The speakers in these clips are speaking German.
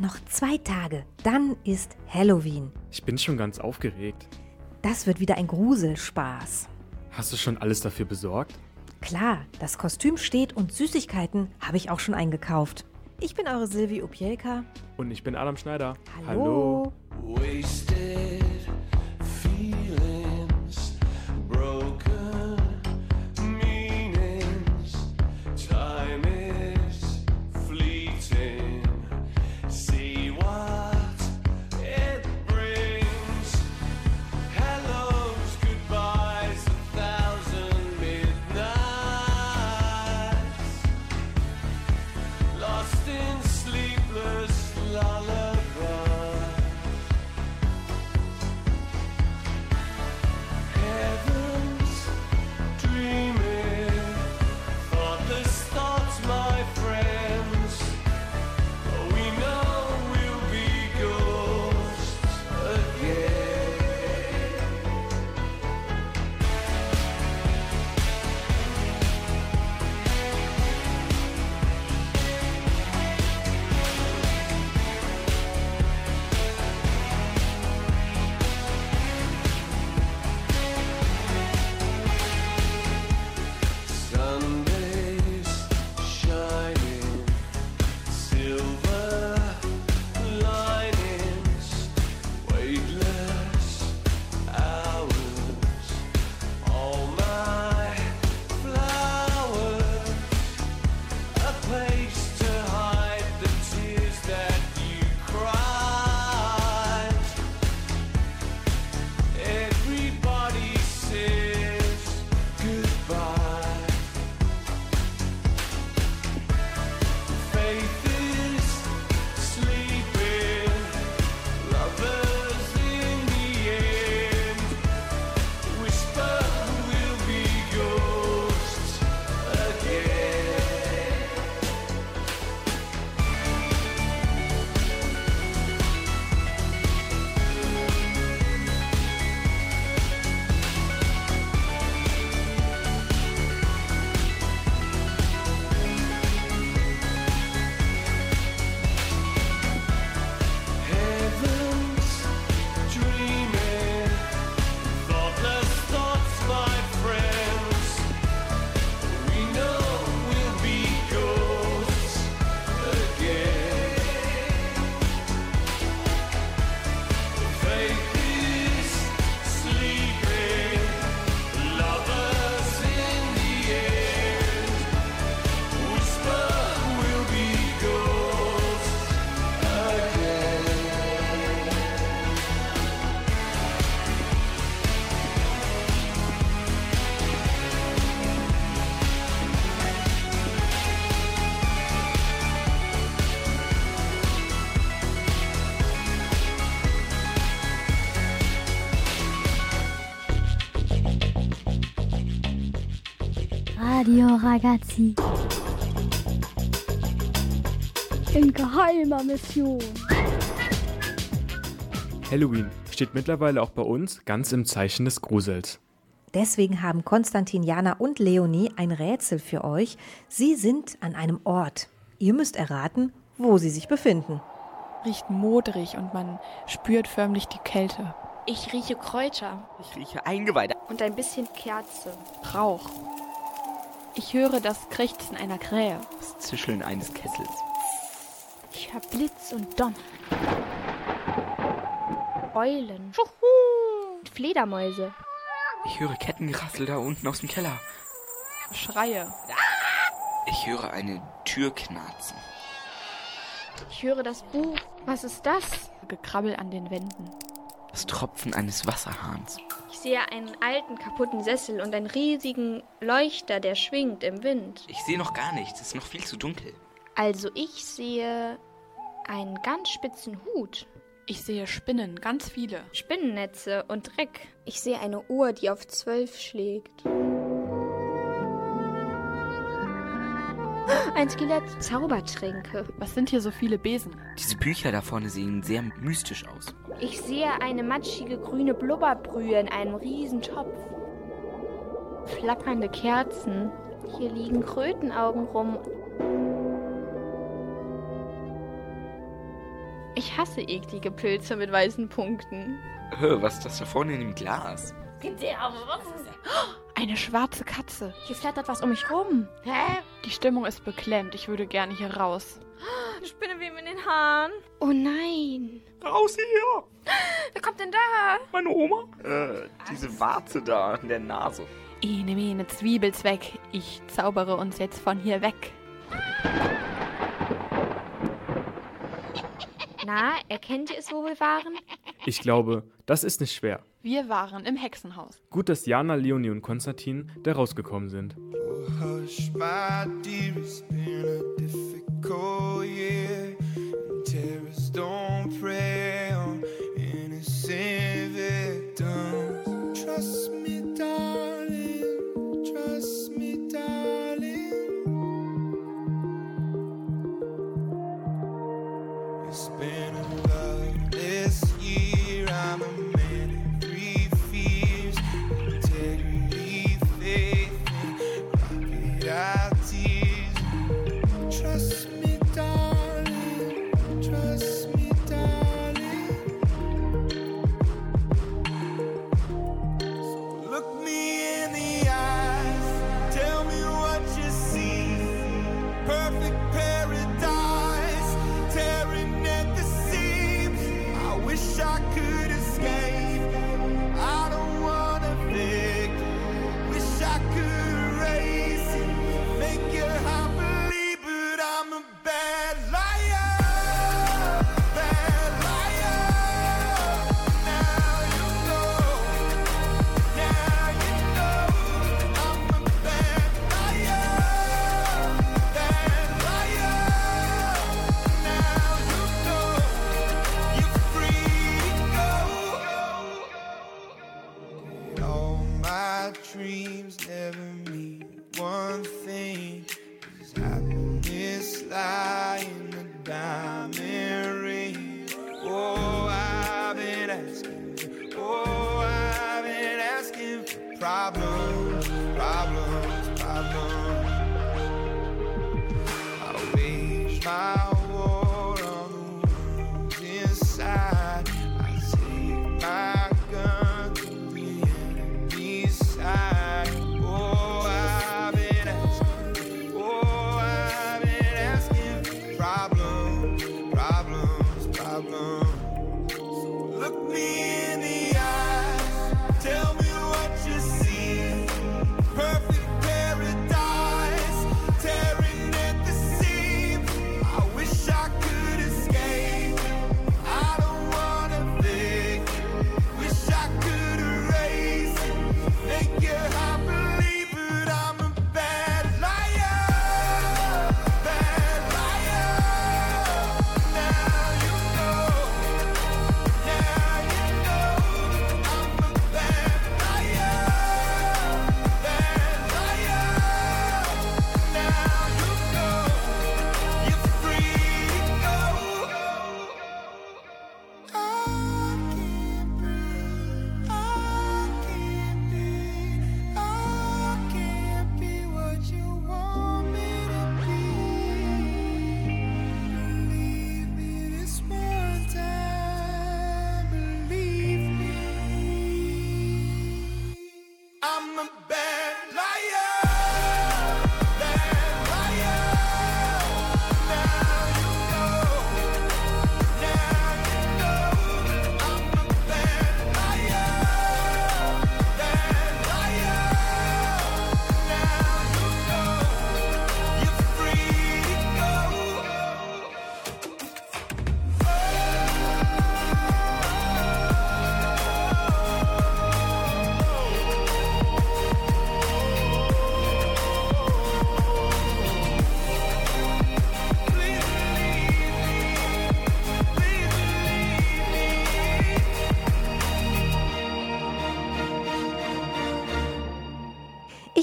Noch zwei Tage, dann ist Halloween. Ich bin schon ganz aufgeregt. Das wird wieder ein Gruselspaß. Hast du schon alles dafür besorgt? Klar, das Kostüm steht und Süßigkeiten habe ich auch schon eingekauft. Ich bin eure Silvi Opielka. Und ich bin Adam Schneider. Hallo. Wasted Radio Ragazzi. In geheimer Mission. Halloween steht mittlerweile auch bei uns ganz im Zeichen des Grusels. Deswegen haben Konstantin, Jana und Leonie ein Rätsel für euch. Sie sind an einem Ort. Ihr müsst erraten, wo sie sich befinden. Riecht modrig und man spürt förmlich die Kälte. Ich rieche Kräuter Ich rieche Eingeweide. und ein bisschen Kerze. Rauch. Ich höre das Krächzen einer Krähe. Das Zischeln eines Kessels. Ich höre Blitz und Donner. Eulen. Und Fledermäuse. Ich höre Kettengerassel da unten aus dem Keller. Schreie. Ich höre eine Tür knarzen. Ich höre das Buch. Was ist das? Gekrabbel an den Wänden. Das Tropfen eines Wasserhahns. Ich sehe einen alten, kaputten Sessel und einen riesigen Leuchter, der schwingt im Wind. Ich sehe noch gar nichts. Es ist noch viel zu dunkel. Also ich sehe einen ganz spitzen Hut, Ich sehe Spinnen, ganz viele. Spinnennetze und Dreck. Ich sehe eine Uhr, die auf zwölf schlägt. Ein Skelett, Zaubertränke. Was sind hier so viele Besen? Diese Bücher da vorne sehen sehr mystisch aus. Ich sehe eine matschige grüne Blubberbrühe in einem Riesentopf. Flackernde Kerzen. Hier liegen Krötenaugen rum. Ich hasse eklige Pilze mit weißen Punkten. Was ist das da vorne in dem Glas? Eine schwarze Katze. Hier flattert was um mich rum. Hä? Die Stimmung ist beklemmt. Ich würde gerne hier raus. Eine Spinnenweben in den Haaren. Oh nein. Raus hier! Wer kommt denn da? Meine Oma? Äh, diese Warze da in der Nase. Ene mene Zwiebelzweck. Ich zaubere uns jetzt von hier weg. Na, erkennt ihr es, wo wir waren? Ich glaube, das ist nicht schwer. Wir waren im Hexenhaus. Gut, dass Jana, Leonie und Konstantin da rausgekommen sind. Hush, my dear, it's been a difficult year. And terrorists don't prey on innocent victims. Trust me, darling. Trust me, darling.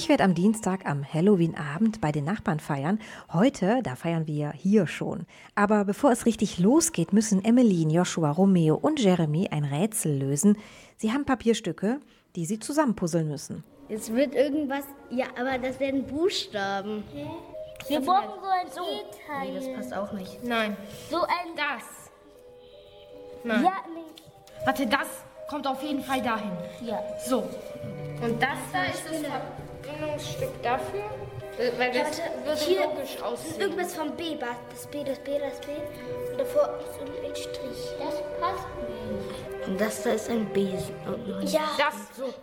Ich werde am Dienstag am Halloween-Abend bei den Nachbarn feiern. Heute, da feiern wir hier schon. Aber bevor es richtig losgeht, müssen Emmeline, Joshua, Romeo und Jeremy ein Rätsel lösen. Sie haben Papierstücke, die sie zusammenpuzzeln müssen. Es wird irgendwas. Ja, aber das werden Buchstaben. Wir brauchen so ein so. Nee, das passt auch nicht. Nein. So ein das. Nein. Ja, nee. Warte, das kommt auf jeden Fall dahin. Ja. So. Und das da ist das Verbindungsstück dafür? Weil das Warte, würde hier logisch aussehen. Irgendwas vom B, das B, das B, das B. Und davor ist ein Strich. Das passt nicht. Und das da ist ein Besen. Ja. Das so.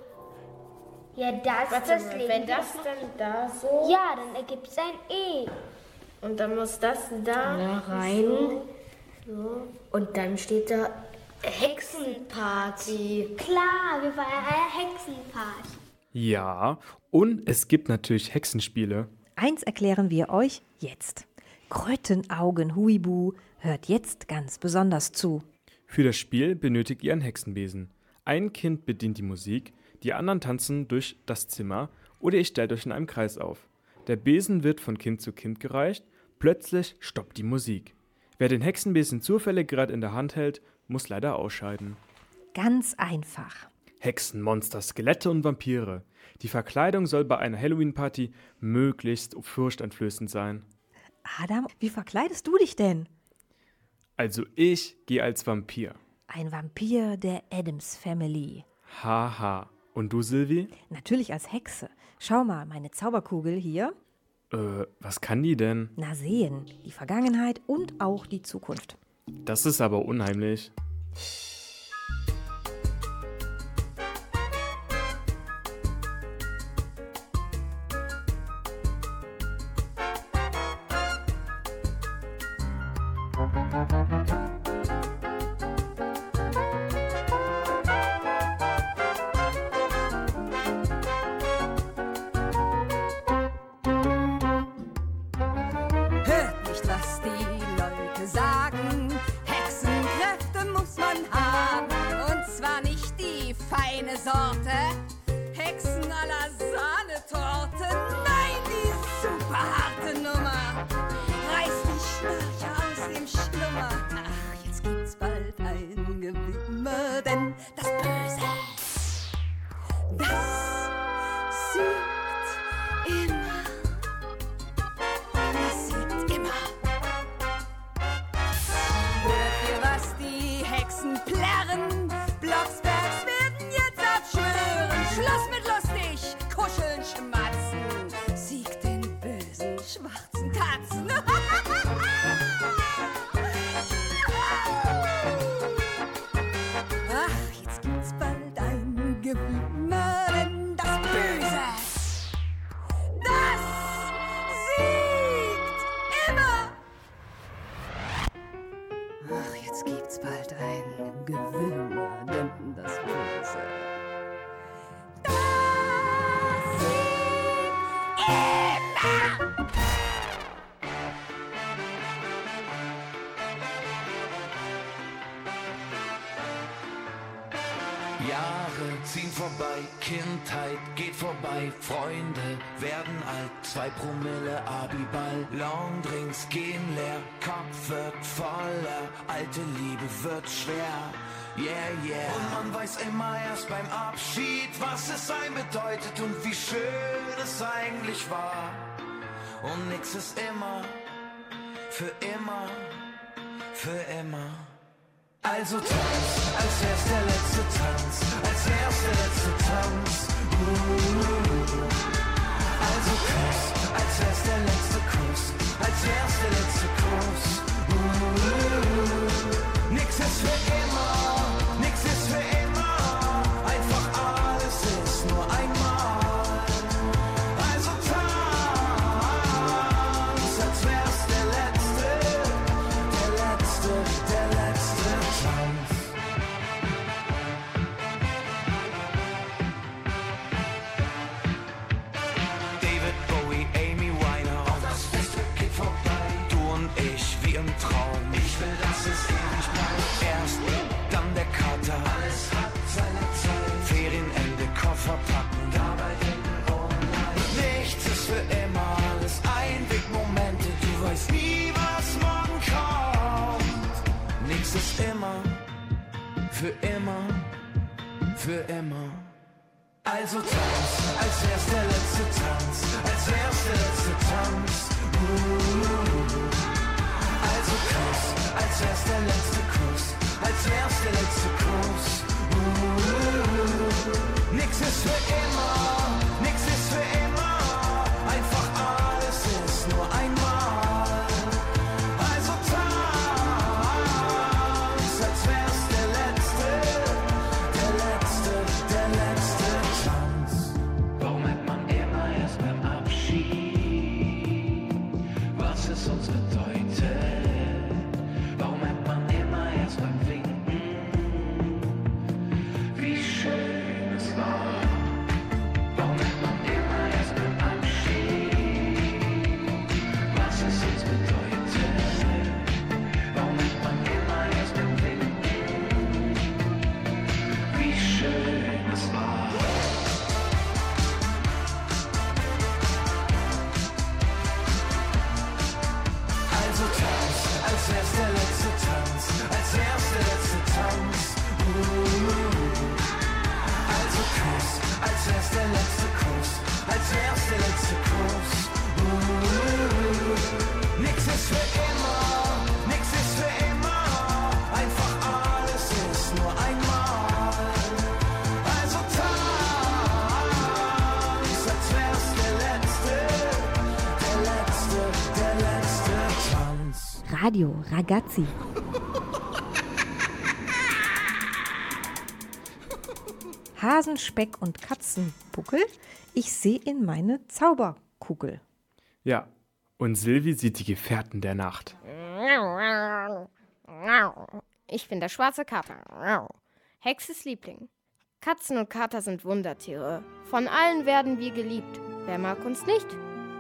Ja, das Warte das mal, linke. wenn das dann da so. Ja, dann ergibt es ein E. Und dann muss das da. Da rein. Und dann steht da Hexenparty. Klar, wir waren eine Hexenparty. Ja, und es gibt natürlich Hexenspiele. Eins erklären wir euch jetzt. Krötenaugen Huibu hört jetzt ganz besonders zu. Für das Spiel benötigt ihr einen Hexenbesen. Ein Kind bedient die Musik, die anderen tanzen durch das Zimmer oder ihr stellt euch in einem Kreis auf. Der Besen wird von Kind zu Kind gereicht, plötzlich stoppt die Musik. Wer den Hexenbesen zufällig gerade in der Hand hält, muss leider ausscheiden. Ganz einfach. Hexen, Monster, Skelette und Vampire. Die Verkleidung soll bei einer Halloween-Party möglichst furchteinflößend sein. Adam, wie verkleidest du dich denn? Also ich gehe als Vampir. Ein Vampir der Adams Family. Haha. Und du, Silvi? Natürlich als Hexe. Schau mal, meine Zauberkugel hier. Äh, was kann die denn? Na sehen, die Vergangenheit und auch die Zukunft. Das ist aber unheimlich. Kindheit geht vorbei, Freunde werden alt, zwei Promille Abiball, Longdrinks gehen leer, Kopf wird voller, alte Liebe wird schwer. Yeah, yeah. Und man weiß immer erst beim Abschied, was es sein bedeutet und wie schön es eigentlich war. Und nix ist immer, für immer, für immer. Also tanz, als wär's der letzte Tanz, als wär's der letzte Tanz. Also Kuss, als wär's der letzte Kuss, als wär's der letzte Kuss. Nix ist für immer, Für immer. Für immer. Also tanz, als wär's der letzte Tanz, als wär's der letzte Tanz. Uh. Also Kuss, als wär's der letzte Kuss, als wär's der letzte Kuss. Uh, nix ist für immer, Radio Ragazzi. Hasen, Speck und Katzenbuckel. Ich sehe in meine Zauberkugel. Ja, und Silvi sieht die Gefährten der Nacht. Ich bin der schwarze Kater. Hexes Liebling. Katzen und Kater sind Wundertiere. Von allen werden wir geliebt. Wer mag uns nicht?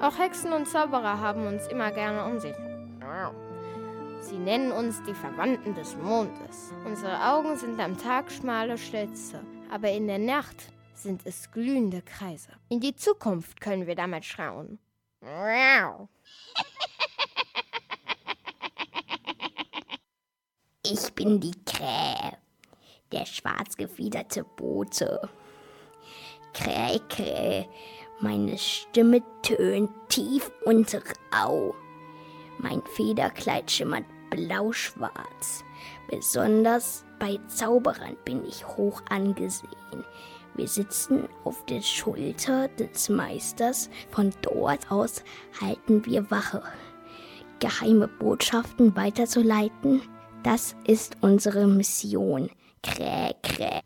Auch Hexen und Zauberer haben uns immer gerne um sich. Sie nennen uns die Verwandten des Mondes. Unsere Augen sind am Tag schmale Schlitze, aber in der Nacht sind es glühende Kreise. In die Zukunft können wir damit schauen. Ich bin die Krähe, der schwarz gefiederte Bote. Krähe, Krähe, meine Stimme tönt tief und rau. Mein Federkleid schimmert blau-schwarz. Besonders bei Zauberern bin ich hoch angesehen. Wir sitzen auf der Schulter des Meisters. Von dort aus halten wir Wache. Geheime Botschaften weiterzuleiten, das ist unsere Mission. Kräh, kräh.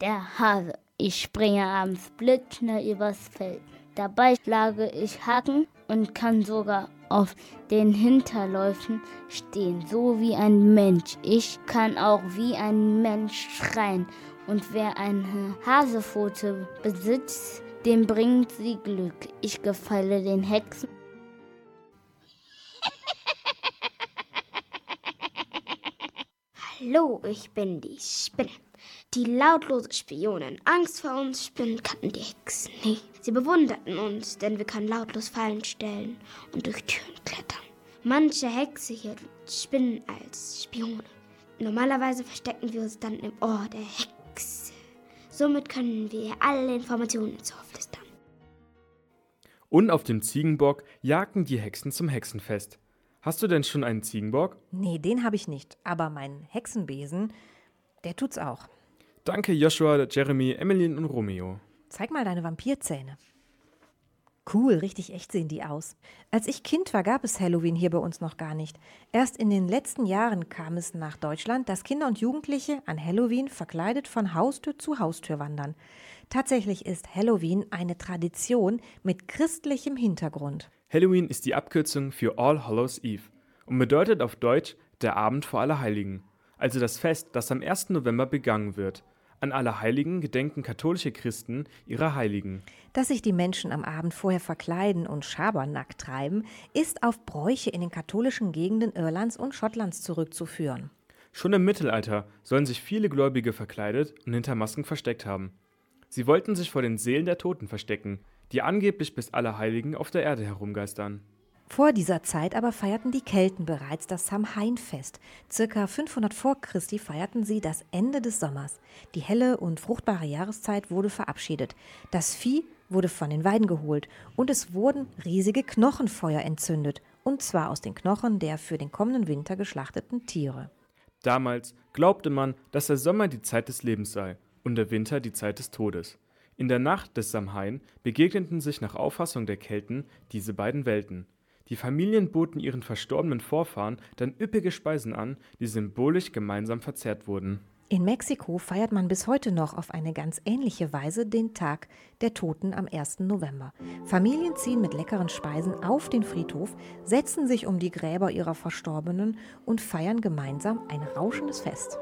Der Hase. Ich springe abends blitzschnell übers Feld. Dabei schlage ich Haken und kann sogar auf den Hinterläufen stehen, so wie ein Mensch. Ich kann auch wie ein Mensch schreien. Und wer eine Hasepfote besitzt, dem bringt sie Glück. Ich gefalle den Hexen. Hallo, ich bin die Spinne. Die lautlose Spionin. Angst vor uns Spinnen kannten die Hexen nie. Sie bewunderten uns, denn wir können lautlos Fallen stellen und durch Türen klettern. Manche Hexe hier Spinnen als Spione. Normalerweise verstecken wir uns dann im Ohr der Hexe. Somit können wir alle Informationen ins Ohr flüstern. Und auf dem Ziegenbock jagten die Hexen zum Hexenfest. Hast du denn schon einen Ziegenbock? Nee, den habe ich nicht. Aber mein Hexenbesen, der tut's auch. Danke Joshua, Jeremy, Emmeline und Romeo. Zeig mal deine Vampirzähne. Cool, richtig echt sehen die aus. Als ich Kind war, gab es Halloween hier bei uns noch gar nicht. Erst in den letzten Jahren kam es nach Deutschland, dass Kinder und Jugendliche an Halloween verkleidet von Haustür zu Haustür wandern. Tatsächlich ist Halloween eine Tradition mit christlichem Hintergrund. Halloween ist die Abkürzung für All Hallows Eve und bedeutet auf Deutsch der Abend vor Allerheiligen, also das Fest, das am 1. November begangen wird. An Allerheiligen gedenken katholische Christen ihrer Heiligen. Dass sich die Menschen am Abend vorher verkleiden und Schabernack treiben, ist auf Bräuche in den katholischen Gegenden Irlands und Schottlands zurückzuführen. Schon im Mittelalter sollen sich viele Gläubige verkleidet und hinter Masken versteckt haben. Sie wollten sich vor den Seelen der Toten verstecken, die angeblich bis Allerheiligen auf der Erde herumgeistern. Vor dieser Zeit aber feierten die Kelten bereits das Samhain-Fest. Circa 500 vor Christi feierten sie das Ende des Sommers. Die helle und fruchtbare Jahreszeit wurde verabschiedet. Das Vieh wurde von den Weiden geholt und es wurden riesige Knochenfeuer entzündet. und zwar aus den Knochen der für den kommenden Winter geschlachteten Tiere. Damals glaubte man, dass der Sommer die Zeit des Lebens sei und der Winter die Zeit des Todes. In der Nacht des Samhain begegneten sich nach Auffassung der Kelten diese beiden Welten. Die Familien boten ihren verstorbenen Vorfahren dann üppige Speisen an, die symbolisch gemeinsam verzehrt wurden. In Mexiko feiert man bis heute noch auf eine ganz ähnliche Weise den Tag der Toten am 1. November. Familien ziehen mit leckeren Speisen auf den Friedhof, setzen sich um die Gräber ihrer Verstorbenen und feiern gemeinsam ein rauschendes Fest.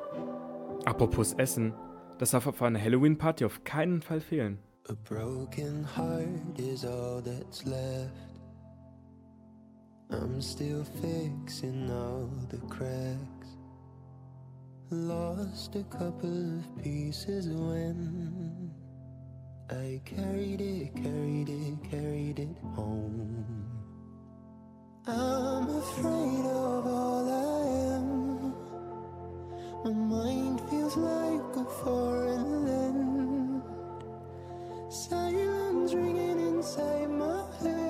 Apropos Essen, das darf auf einer Halloween-Party auf keinen Fall fehlen. A broken heart is all that's left. I'm still fixing all the cracks. Lost a couple of pieces when I carried it, carried it, carried it home. I'm afraid of all I am. My mind feels like a foreign land. Silence ringing inside my head.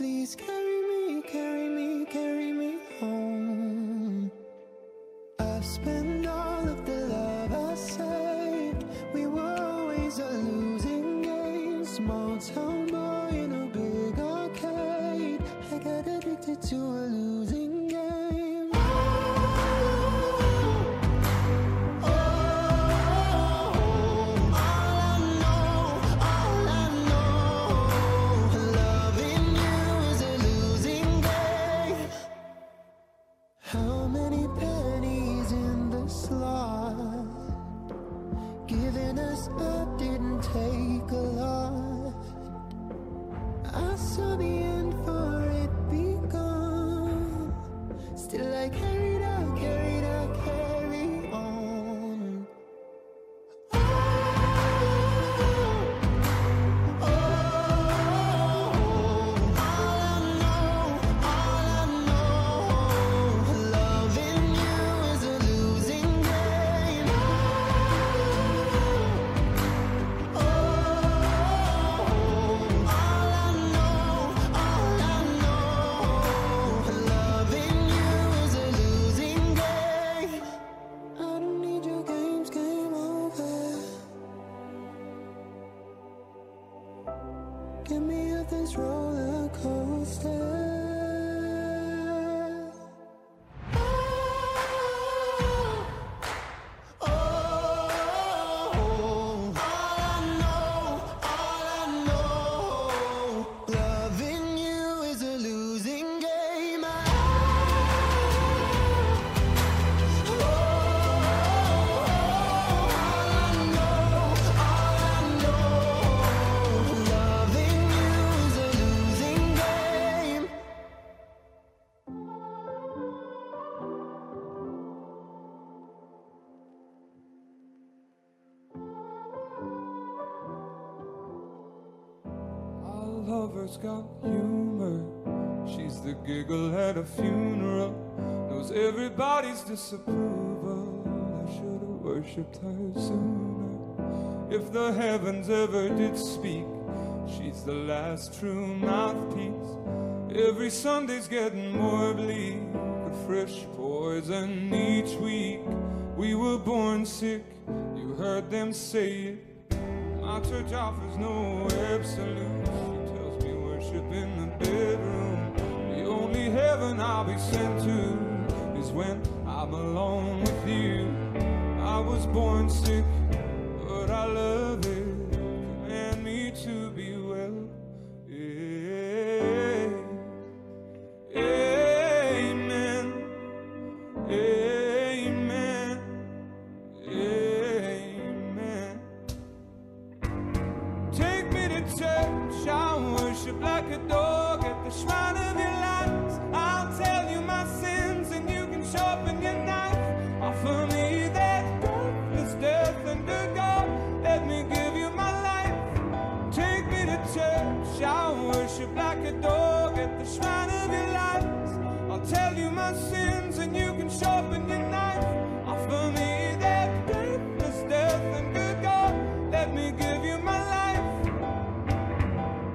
Please carry me, carry me, carry me home. I've spent all of the love I saved. We were always a losing game. Small town boy in a big arcade. I got addicted to a losing got humor. She's the giggle at a funeral. Knows everybody's disapproval. I should have worshipped her sooner. If the heavens ever did speak, she's the last true mouthpiece. Every Sunday's getting more bleak. A fresh poison each week. We were born sick. You heard them say it. My church offers no absolute. Worship in the bedroom. The only heaven I'll be sent to is when I'm alone with you. I was born sick, but I love like a dog at the shrine of your lies. I'll tell you my sins and you can sharpen your knife. Offer me that deathless death and good God, let me give you my life.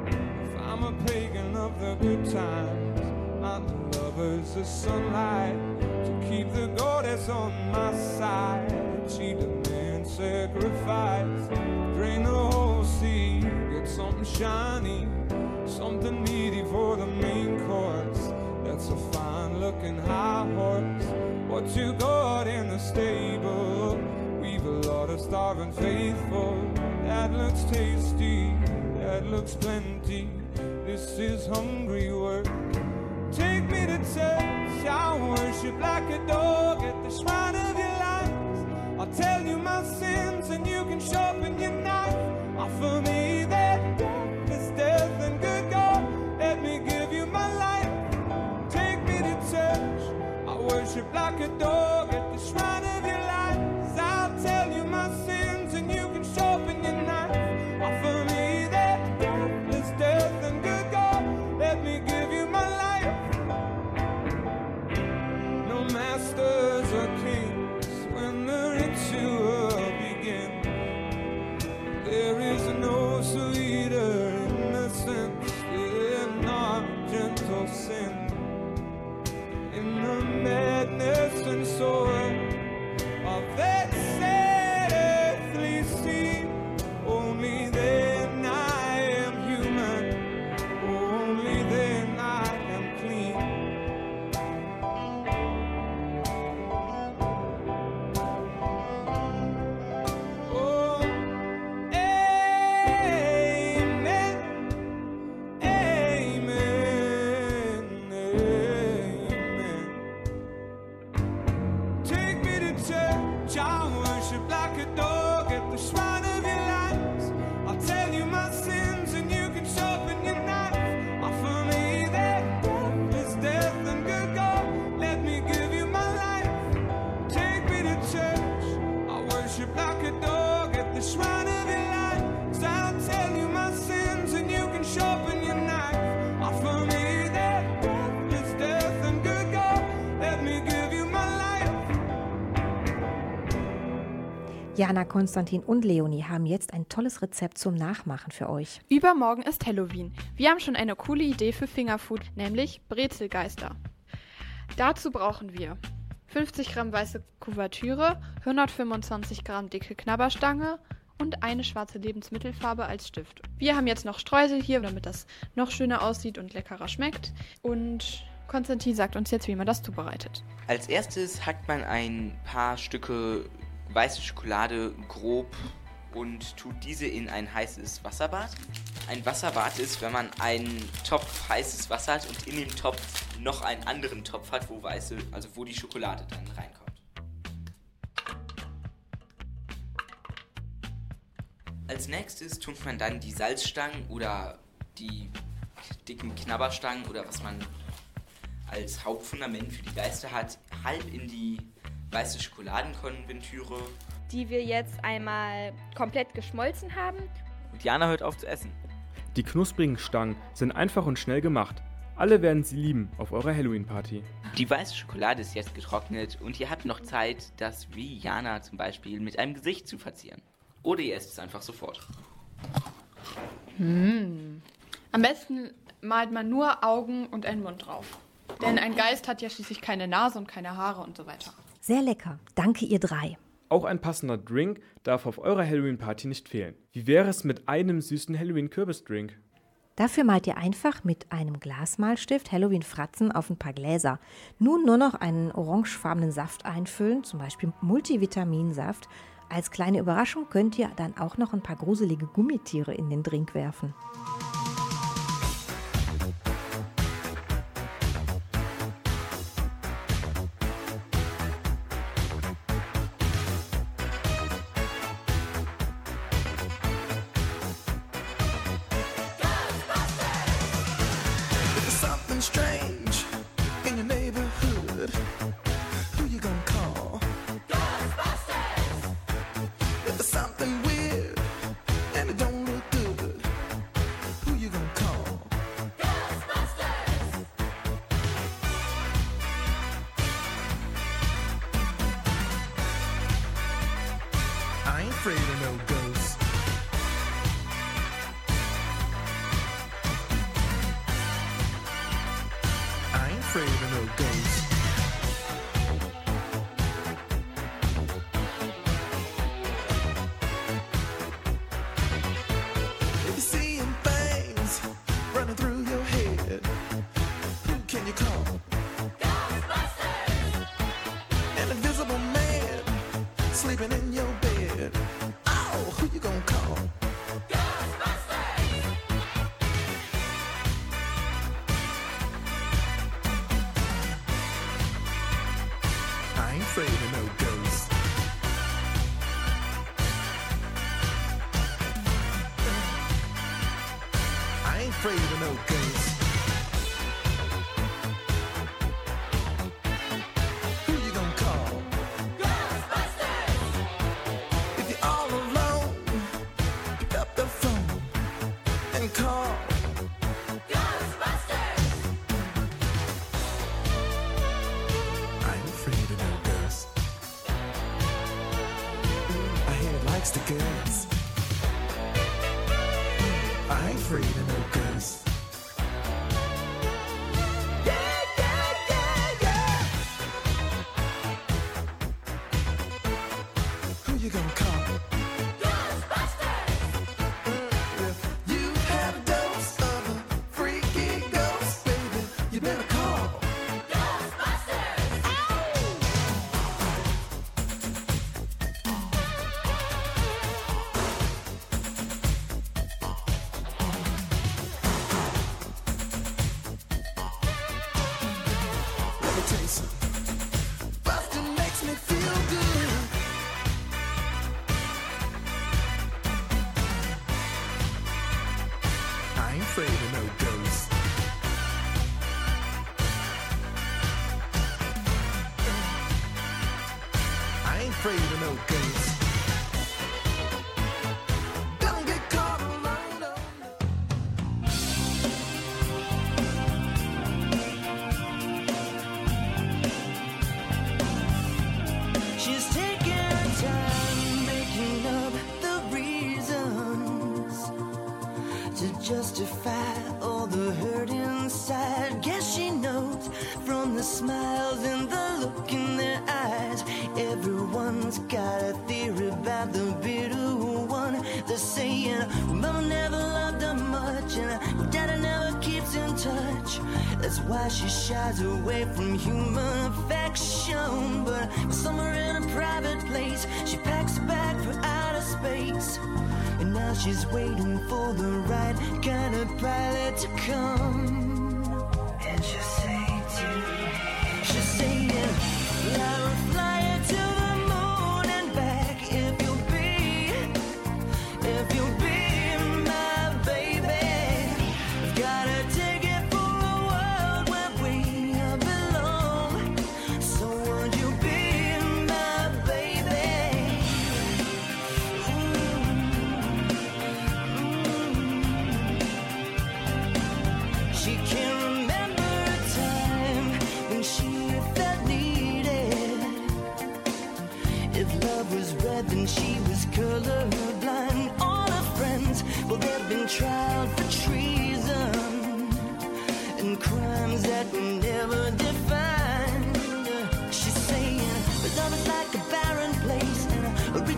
If I'm a pagan of the good times, my lover's the sunlight to keep the goddess on my side. She demands sacrifice. Drain the whole sea, get something shiny something meaty for the main course. That's a fine looking high horse. What you got in the stable? We've a lot of starving faithful. That looks tasty, that looks plenty. This is hungry work. Take me to church, I'll worship like a dog at the shrine of your lies. I'll tell you my sins like a dog Jana, Konstantin und Leonie haben jetzt ein tolles Rezept zum Nachmachen für euch. Übermorgen ist Halloween. Wir haben schon eine coole Idee für Fingerfood, nämlich Brezelgeister. Dazu brauchen wir 50 Gramm weiße Kuvertüre, 125 Gramm dicke Knabberstange und eine schwarze Lebensmittelfarbe als Stift. Wir haben jetzt noch Streusel hier, damit das noch schöner aussieht und leckerer schmeckt. Und Konstantin sagt uns jetzt, wie man das zubereitet. Als erstes hackt man ein paar Stücke weiße Schokolade grob und tut diese in ein heißes Wasserbad. Ein Wasserbad ist, wenn man einen Topf heißes Wasser hat und in dem Topf noch einen anderen Topf hat, wo weiße, also wo die Schokolade dann reinkommt. Als nächstes tut man dann die Salzstangen oder die dicken Knabberstangen oder was man als Hauptfundament für die Geister hat, halb in die weiße Schokoladenkonventüre. die wir jetzt einmal komplett geschmolzen haben. Und Jana hört auf zu essen. Die knusprigen Stangen sind einfach und schnell gemacht. Alle werden sie lieben auf eurer Halloween-Party. Die weiße Schokolade ist jetzt getrocknet und ihr habt noch Zeit, das wie Jana zum Beispiel mit einem Gesicht zu verzieren. Oder ihr esst es einfach sofort. Hm. Am besten malt man nur Augen und einen Mund drauf. Denn ein Geist hat ja schließlich keine Nase und keine Haare und so weiter. Sehr lecker. Danke, ihr drei. Auch ein passender Drink darf auf eurer Halloween-Party nicht fehlen. Wie wäre es mit einem süßen Halloween-Kürbisdrink? Dafür malt ihr einfach mit einem Glasmalstift Halloween-Fratzen auf ein paar Gläser. Nun nur noch einen orangefarbenen Saft einfüllen, zum Beispiel Multivitaminsaft. Als kleine Überraschung könnt ihr dann auch noch ein paar gruselige Gummitiere in den Drink werfen. the girls. she shies away from human affection. But somewhere in a private place, she packs a bag for outer space. And now she's waiting for the right kind of pilot to come.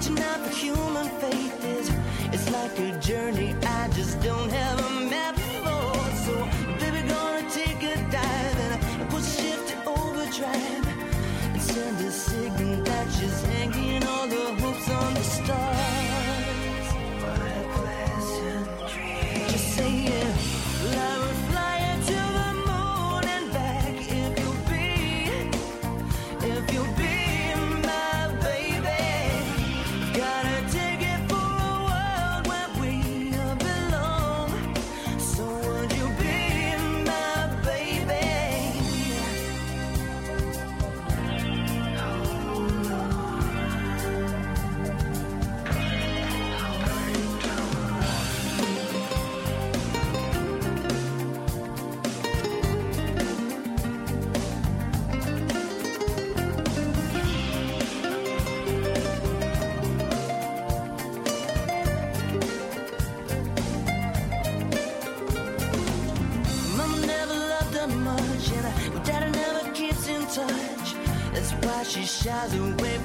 tonight. doesn't wait.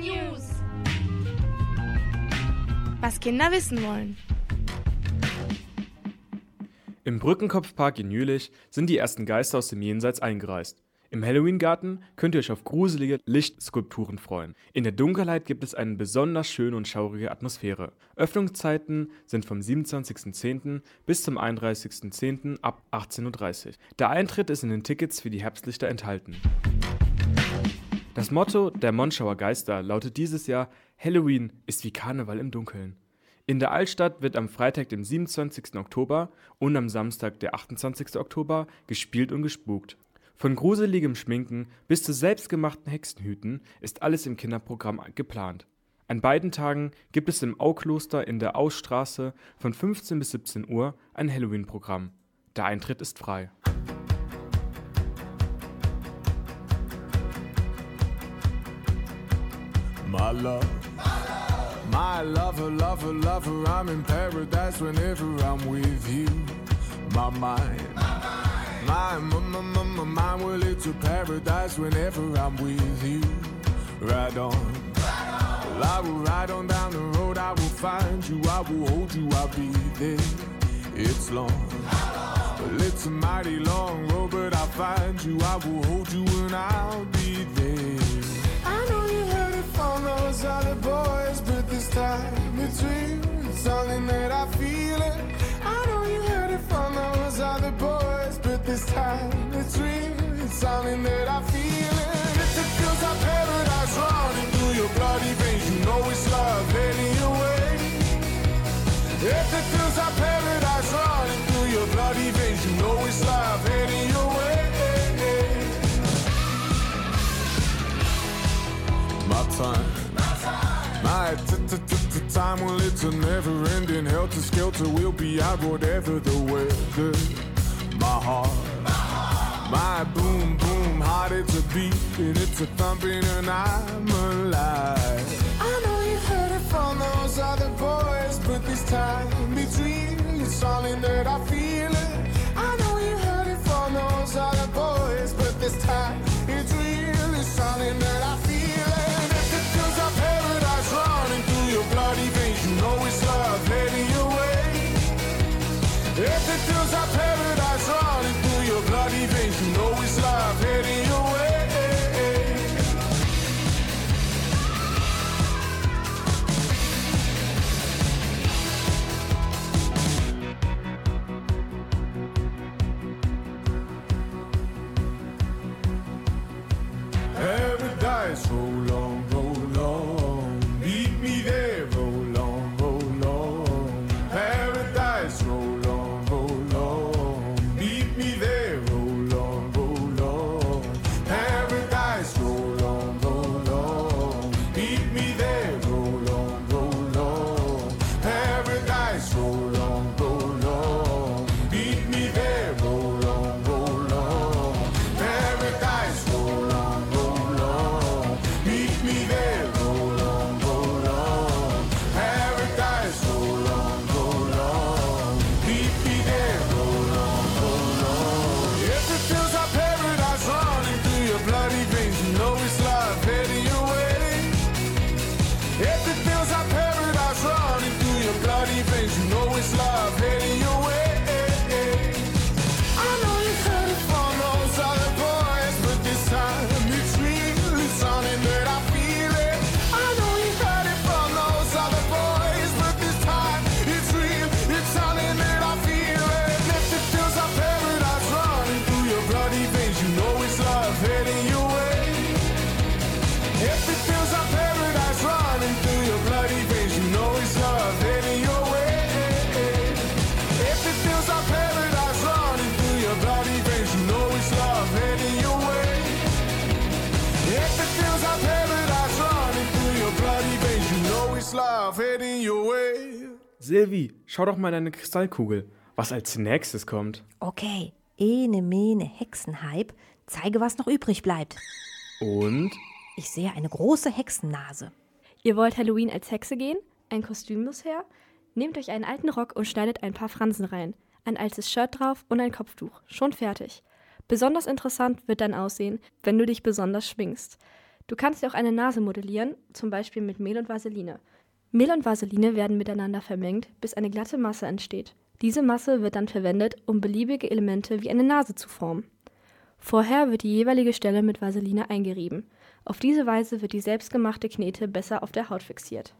News. Was Kinder wissen wollen. Im Brückenkopfpark in Jülich sind die ersten Geister aus dem Jenseits eingereist. Im Halloween-Garten könnt ihr euch auf gruselige Lichtskulpturen freuen. In der Dunkelheit gibt es eine besonders schöne und schaurige Atmosphäre. Öffnungszeiten sind vom 27.10. bis zum 31.10. ab 18.30 Uhr. Der Eintritt ist in den Tickets für die Herbstlichter enthalten. Das Motto der Monschauer Geister lautet dieses Jahr Halloween ist wie Karneval im Dunkeln. In der Altstadt wird am Freitag, dem 27. Oktober und am Samstag, der 28. Oktober, gespielt und gespukt. Von gruseligem Schminken bis zu selbstgemachten Hexenhüten ist alles im Kinderprogramm geplant. An beiden Tagen gibt es im Aukloster in der Ausstraße von 15 bis 17 Uhr ein Halloween-Programm. Der Eintritt ist frei. My love. My lover, lover, lover, I'm in paradise whenever I'm with you. My mind. My, my, my, my, my mind, well, it's a paradise whenever I'm with you. Ride on. Well, I will ride on down the road, I will find you, I will hold you, I'll be there. It's long. Well, it's a mighty long road, but I'll find you, I will hold you, and I'll be there. I know you from those other boys, but this time it's real. It's something that I feel it. I know you heard it from those other boys, but this time it's real. It's something that I feel it. If it feels like paradise running through your bloody veins, you know it's love heading your way. If it feels like paradise running through your bloody veins, you know it's love heading time. My time, well, it's a never ending helter skelter. We'll be out whatever the weather. My heart, my boom boom heart, it's a beat and it's a thumping, and I'm alive. I know you heard it from those other boys, but this time real. It's something that I feel it. I know you heard it from those other boys, but Silvi, schau doch mal in deine Kristallkugel, was als nächstes kommt. Okay, ene mene Hexenhype, zeige, was noch übrig bleibt. Und? Ich sehe eine große Hexennase. Ihr wollt Halloween als Hexe gehen? Ein Kostüm muss her? Nehmt euch einen alten Rock und schneidet ein paar Fransen rein. Ein altes Shirt drauf und ein Kopftuch. Schon fertig. Besonders interessant wird dein Aussehen, wenn du dich besonders schwingst. Du kannst dir auch eine Nase modellieren, zum Beispiel mit Mehl und Vaseline. Mehl und Vaseline werden miteinander vermengt, bis eine glatte Masse entsteht. Diese Masse wird dann verwendet, um beliebige Elemente wie eine Nase zu formen. Vorher wird die jeweilige Stelle mit Vaseline eingerieben. Auf diese Weise wird die selbstgemachte Knete besser auf der Haut fixiert.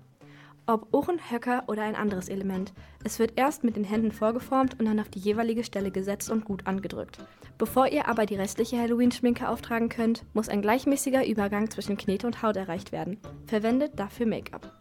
Ob Ohren, Höcker oder ein anderes Element, es wird erst mit den Händen vorgeformt und dann auf die jeweilige Stelle gesetzt und gut angedrückt. Bevor ihr aber die restliche Halloween-Schminke auftragen könnt, muss ein gleichmäßiger Übergang zwischen Knete und Haut erreicht werden. Verwendet dafür Make-up.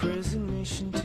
Crazy nation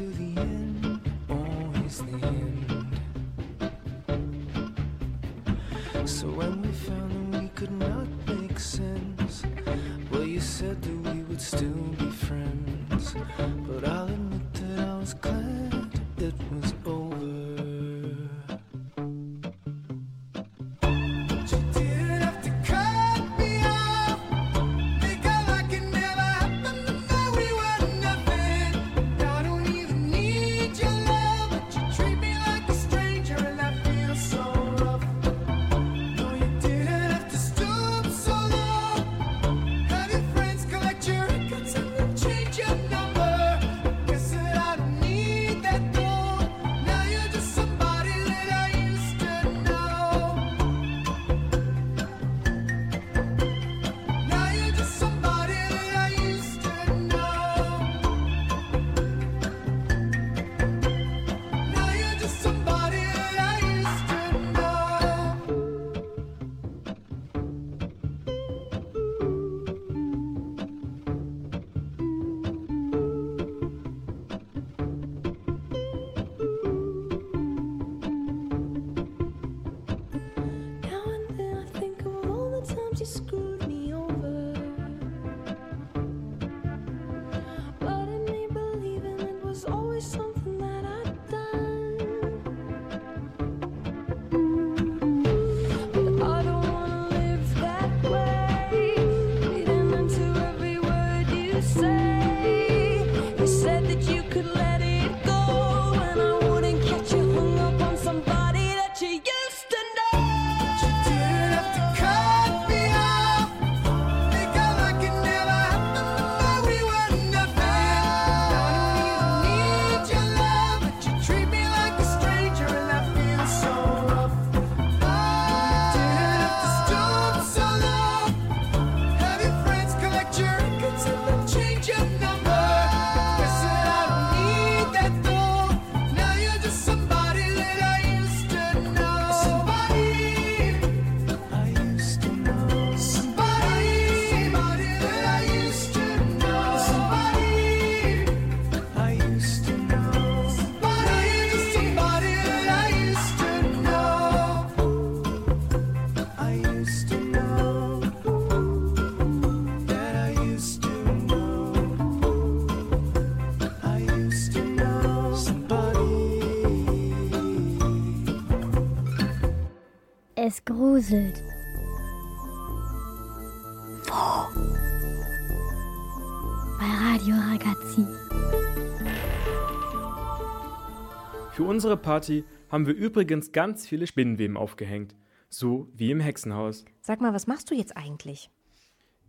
Für unsere Party haben wir übrigens ganz viele Spinnenweben aufgehängt. So wie im Hexenhaus. Sag mal, was machst du jetzt eigentlich?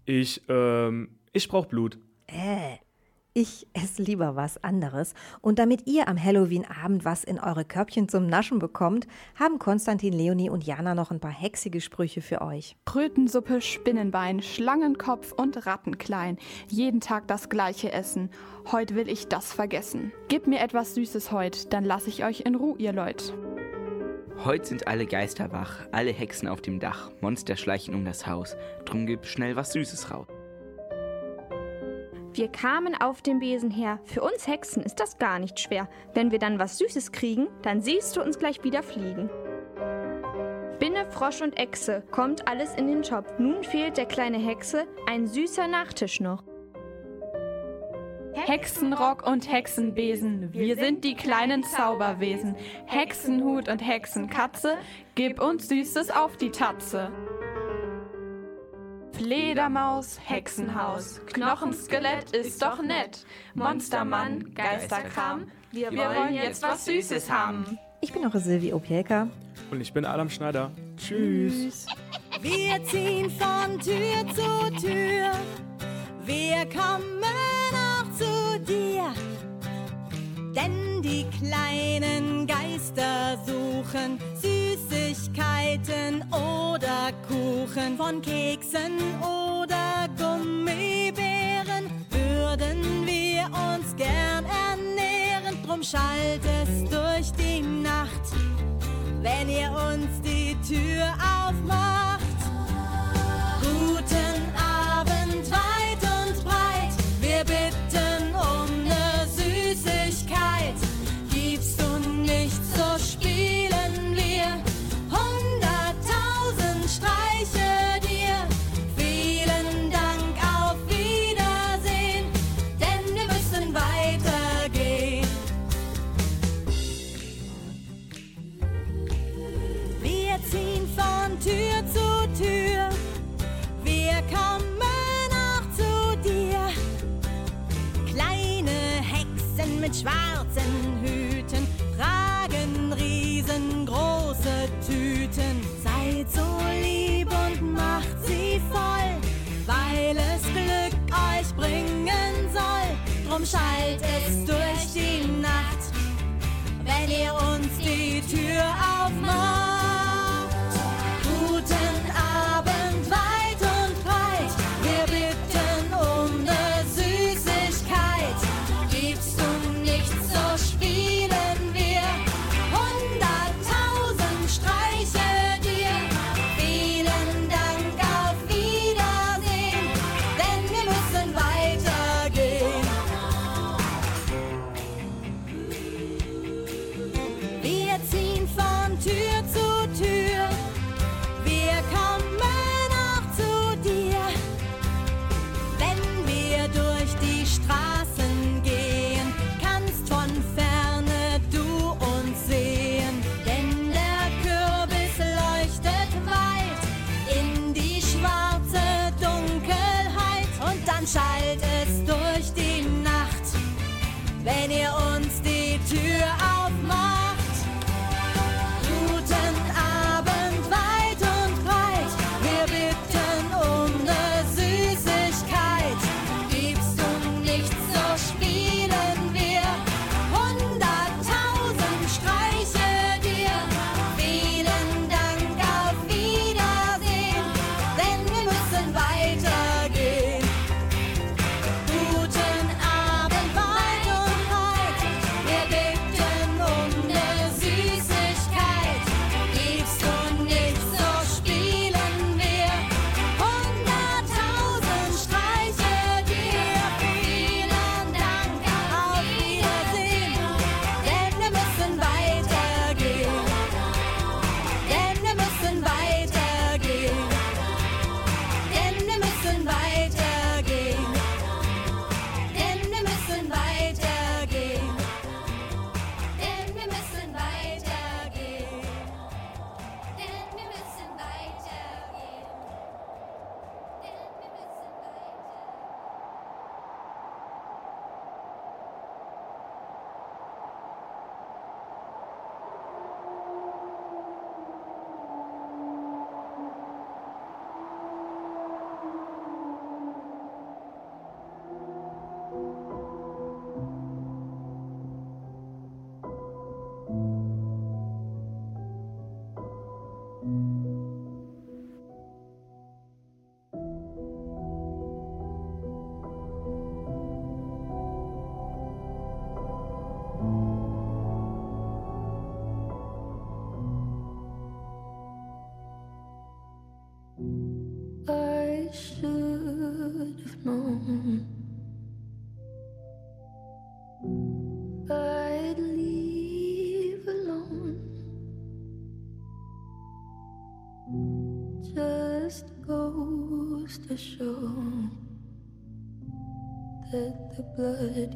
Ich, ähm, ich brauch Blut. Äh, ich esse lieber was anderes. Und damit ihr am Halloween-Abend was in eure Körbchen zum Naschen bekommt, haben Konstantin, Leonie und Jana noch ein paar hexige Sprüche für euch. Krötensuppe, Spinnenbein, Schlangenkopf und Rattenklein. Jeden Tag das gleiche Essen. Heute will ich das vergessen. Gib mir etwas Süßes heut, dann lass ich euch in Ruhe, ihr Leut. Heut sind alle Geister wach, alle Hexen auf dem Dach, Monster schleichen um das Haus, drum gib schnell was Süßes raus. Wir kamen auf dem Besen her. Für uns Hexen ist das gar nicht schwer. Wenn wir dann was Süßes kriegen, dann siehst du uns gleich wieder fliegen. Spinne, Frosch und Echse, kommt alles in den Topf. Nun fehlt der kleine Hexe ein süßer Nachtisch noch. Hexenrock und Hexenbesen, wir sind die kleinen Zauberwesen. Hexenhut und Hexenkatze, gib uns Süßes auf die Tatze. Fledermaus, Hexenhaus, Knochenskelett ist doch nett. Monstermann, Geisterkram, wir, wir wollen jetzt was Süßes haben. Ich bin eure Silvi Opielka. Und ich bin Adam Schneider. Tschüss. Wir ziehen von Tür zu Tür. Wir kommen auch zu dir. Denn die kleinen Geister suchen Süßigkeiten oder Kuchen. Von Keksen oder Gummibären würden wir uns gern ernähren. Drum schallt es durch die Nacht, wenn ihr uns die Tür aufmacht.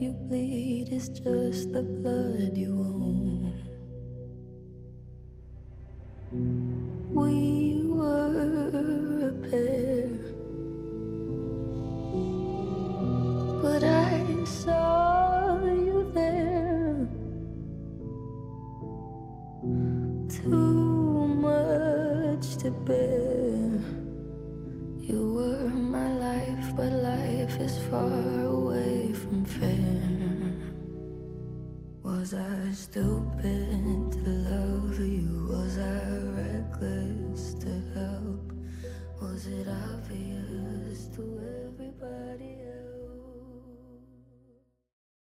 You bleed is just the blood you own.